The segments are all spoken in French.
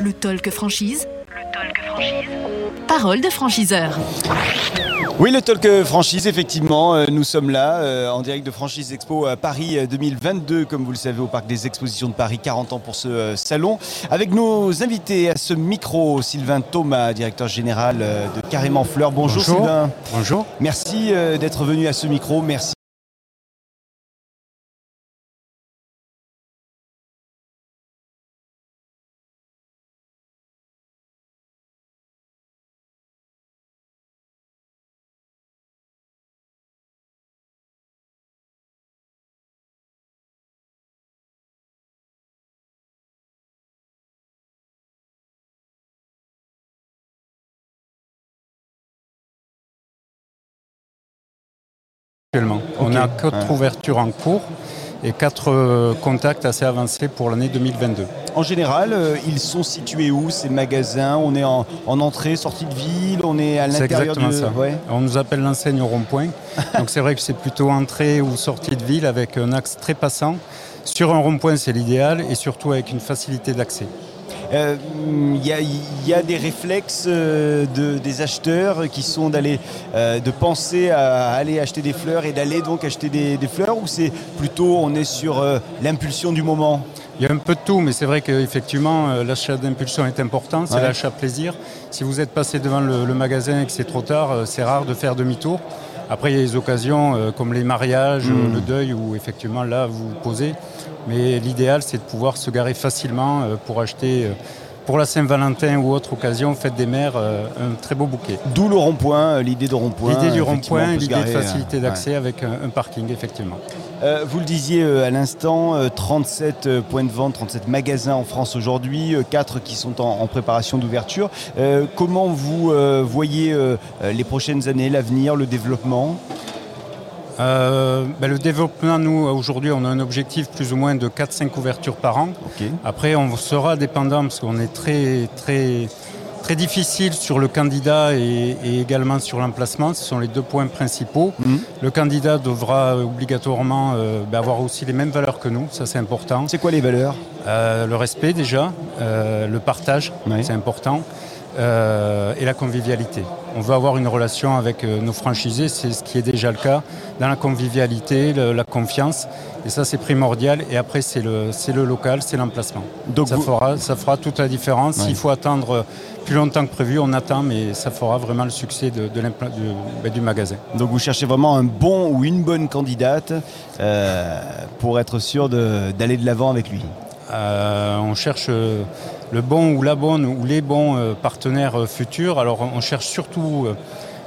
Le talk franchise. Le talk franchise. Parole de franchiseur. Oui, le Talk Franchise, effectivement, euh, nous sommes là euh, en direct de Franchise Expo à Paris euh, 2022, comme vous le savez, au Parc des Expositions de Paris, 40 ans pour ce euh, salon. Avec nos invités à ce micro, Sylvain Thomas, directeur général euh, de Carrément Fleur. Bonjour, Bonjour. Sylvain. Bonjour. Merci euh, d'être venu à ce micro. Merci. Actuellement. On a quatre Ouais. ouvertures en cours et quatre euh, contacts assez avancés pour l'année 2022. En général, euh, ils sont situés où ces magasins? On est en, en entrée, sortie de ville On est à C'est l'intérieur exactement de... ça. Ouais. On nous appelle l'enseigne au rond-point. Donc c'est vrai que c'est plutôt entrée ou sortie de ville avec un axe très passant. Sur un rond-point, c'est l'idéal et surtout avec une facilité d'accès. Euh, Il y, a, il y a des réflexes euh, de- des acheteurs qui sont d'aller, euh, de penser à aller acheter des fleurs et d'aller donc acheter des, des fleurs ou c'est plutôt on est sur euh, l'impulsion du moment? Il y a un peu de tout, mais c'est vrai qu'effectivement, euh, l'achat d'impulsion est important, c'est Ouais. l'achat plaisir. Si vous êtes passé devant le, le magasin et que c'est trop tard, euh, c'est rare de faire demi-tour. Après, il y a des occasions euh, comme les mariages, euh, le deuil, où effectivement là, vous vous posez. Mais l'idéal, c'est de pouvoir se garer facilement euh, pour acheter, euh, pour la Saint-Valentin ou autre occasion, fête des mères, euh, un très beau bouquet. D'où le rond-point, euh, l'idée de rond-point. L'idée du rond-point, l'idée de euh, facilité ouais. d'accès avec un, un parking, effectivement. Euh, vous le disiez euh, à l'instant, euh, 37 euh, points de vente, 37 magasins en France aujourd'hui, 4 qui sont en, en préparation d'ouverture. Euh, comment vous euh, voyez euh, euh, les prochaines années, l'avenir, le développement? Euh, ben, le développement, nous, aujourd'hui, on a un objectif plus ou moins de 4-5 ouvertures par an. Après, on sera dépendant parce qu'on est très, très, très difficile sur le candidat et, et également sur l'emplacement. Ce sont les deux points principaux. Mhm. Le candidat devra obligatoirement euh, ben, avoir aussi les mêmes valeurs que nous, ça c'est important. C'est quoi les valeurs? Euh, le respect déjà, euh, le partage, c'est important, et la convivialité. On veut avoir une relation avec nos franchisés, c'est ce qui est déjà le cas, dans la convivialité, le- la confiance, et ça c'est primordial. Et après c'est le, le local, c'est l'emplacement. Donc Ça vous- fera, ça fera toute la différence. Ouais. S'il faut attendre plus longtemps que prévu, on attend, mais ça fera vraiment le succès de, du, ben, du magasin. Donc vous cherchez vraiment un bon ou une bonne candidate euh, pour être sûr d'aller de l'avant avec lui. Euh, on cherche euh, le bon ou la bonne ou les bons partenaires futurs. Alors on cherche surtout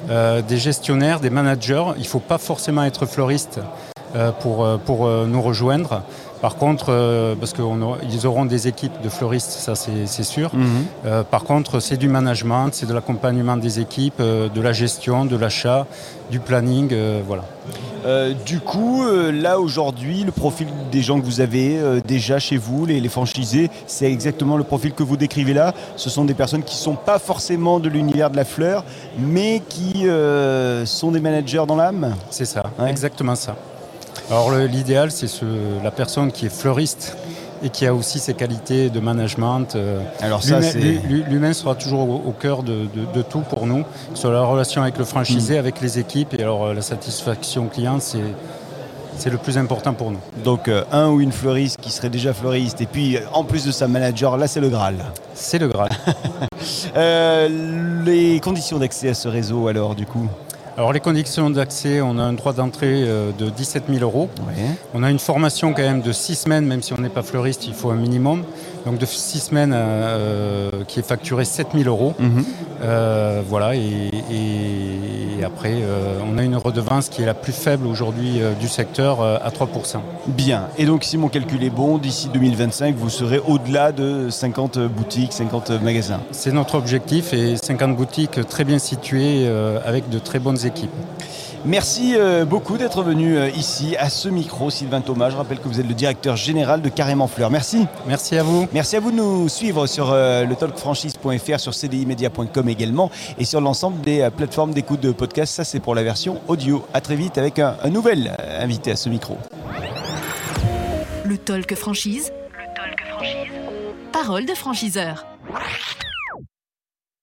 des gestionnaires, des managers. Il ne faut pas forcément être fleuriste pour, euh, pour euh, nous rejoindre. Par contre, euh, parce qu'ils auront des équipes de fleuristes, ça c'est sûr. Euh, par contre, c'est du management, c'est de l'accompagnement des équipes, euh, de la gestion, de l'achat, du planning, euh, voilà. Euh, du coup, euh, là aujourd'hui, le profil des gens que vous avez euh, déjà chez vous, les, les franchisés, c'est exactement le profil que vous décrivez là. Ce sont des personnes qui ne sont pas forcément de l'univers de la fleur, mais qui euh, sont des managers dans l'âme. C'est ça, Ouais. exactement ça. Alors l'idéal, c'est ce- la personne qui est fleuriste et qui a aussi ses qualités de management. euh, Alors ça, L'humain sera toujours au, au cœur de, de- de tout pour nous, sur la relation avec le franchisé, avec les équipes. Et alors euh, la satisfaction client, c'est c'est le plus important pour nous. Donc euh, un ou une fleuriste qui serait déjà fleuriste, et puis en plus de ça, manager, là c'est le Graal. C'est le Graal. Euh, les conditions d'accès à ce réseau alors du coup? Alors les conditions d'accès, on a un droit d'entrée euh, de 17 000 euros. Ouais. On a une formation quand même de 6 semaines, même si on n'est pas fleuriste, il faut un minimum. Donc de 6 semaines euh, qui est facturé 7 000 euros. Euh, voilà, et, et après, euh, on a une redevance qui est la plus faible aujourd'hui euh, du secteur euh, à 3%. Bien. Et donc, si mon calcul est bon, d'ici 2025, vous serez au-delà de 50 boutiques, 50 magasins. C'est notre objectif et 50 boutiques très bien situées euh, avec de très bonnes équipes. Merci euh, beaucoup d'être venu euh, ici à ce micro, Sylvain Thomas. Je rappelle que vous êtes le directeur général de Carrément Fleur. Merci. Merci à vous. Merci à vous de nous suivre sur euh, le talkfranchise.fr, sur cdimedia.com également et sur l'ensemble des plateformes d'écoute de podcast. Ça, c'est pour la version audio. À très vite avec un, un nouvel invité à ce micro. Le talk franchise. Le talk franchise. Parole de franchiseur.